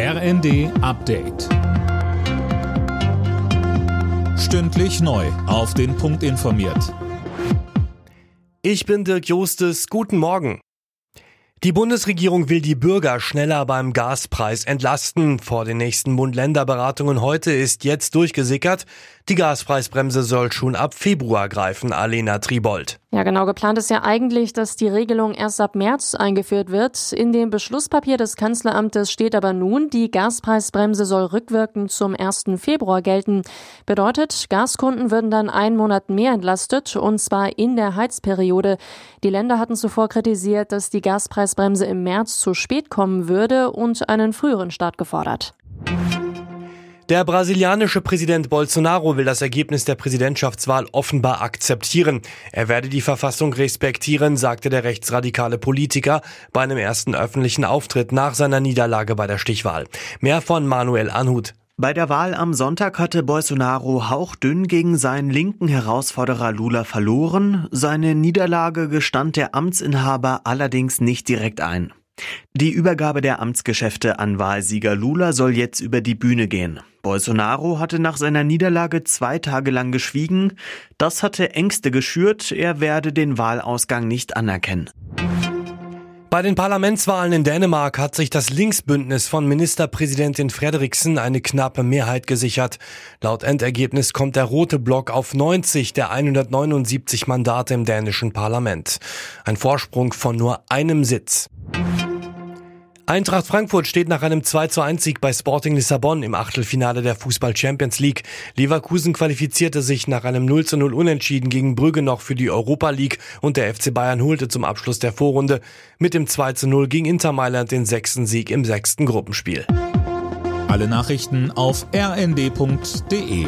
RND Update. Stündlich neu. Auf den Punkt informiert. Ich bin Dirk Jostes. Guten Morgen. Die Bundesregierung will die Bürger schneller beim Gaspreis entlasten. Vor den nächsten Bund-Länder-Beratungen heute ist jetzt durchgesickert. Die Gaspreisbremse soll schon ab Februar greifen, Alena Tribold. Ja, genau. Geplant ist ja eigentlich, dass die Regelung erst ab März eingeführt wird. In dem Beschlusspapier des Kanzleramtes steht aber nun, die Gaspreisbremse soll rückwirkend zum 1. Februar gelten. Bedeutet, Gaskunden würden dann einen Monat mehr entlastet, und zwar in der Heizperiode. Die Länder hatten zuvor kritisiert, dass die Gaspreisbremse im März zu spät kommen würde und einen früheren Start gefordert. Der brasilianische Präsident Bolsonaro will das Ergebnis der Präsidentschaftswahl offenbar akzeptieren. Er werde die Verfassung respektieren, sagte der rechtsradikale Politiker bei einem ersten öffentlichen Auftritt nach seiner Niederlage bei der Stichwahl. Mehr von Manuel Anhut. Bei der Wahl am Sonntag hatte Bolsonaro hauchdünn gegen seinen linken Herausforderer Lula verloren. Seine Niederlage gestand der Amtsinhaber allerdings nicht direkt ein. Die Übergabe der Amtsgeschäfte an Wahlsieger Lula soll jetzt über die Bühne gehen. Bolsonaro hatte nach seiner Niederlage zwei Tage lang geschwiegen. Das hatte Ängste geschürt, er werde den Wahlausgang nicht anerkennen. Bei den Parlamentswahlen in Dänemark hat sich das Linksbündnis von Ministerpräsidentin Frederiksen eine knappe Mehrheit gesichert. Laut Endergebnis kommt der rote Block auf 90 der 179 Mandate im dänischen Parlament. Ein Vorsprung von nur einem Sitz. Eintracht Frankfurt steht nach einem 2 zu 1 Sieg bei Sporting Lissabon im Achtelfinale der Fußball Champions League. Leverkusen qualifizierte sich nach einem 0 zu 0 Unentschieden gegen Brügge noch für die Europa League und der FC Bayern holte zum Abschluss der Vorrunde mit dem 2 zu 0 gegen Inter Mailand den sechsten Sieg im sechsten Gruppenspiel. Alle Nachrichten auf rnd.de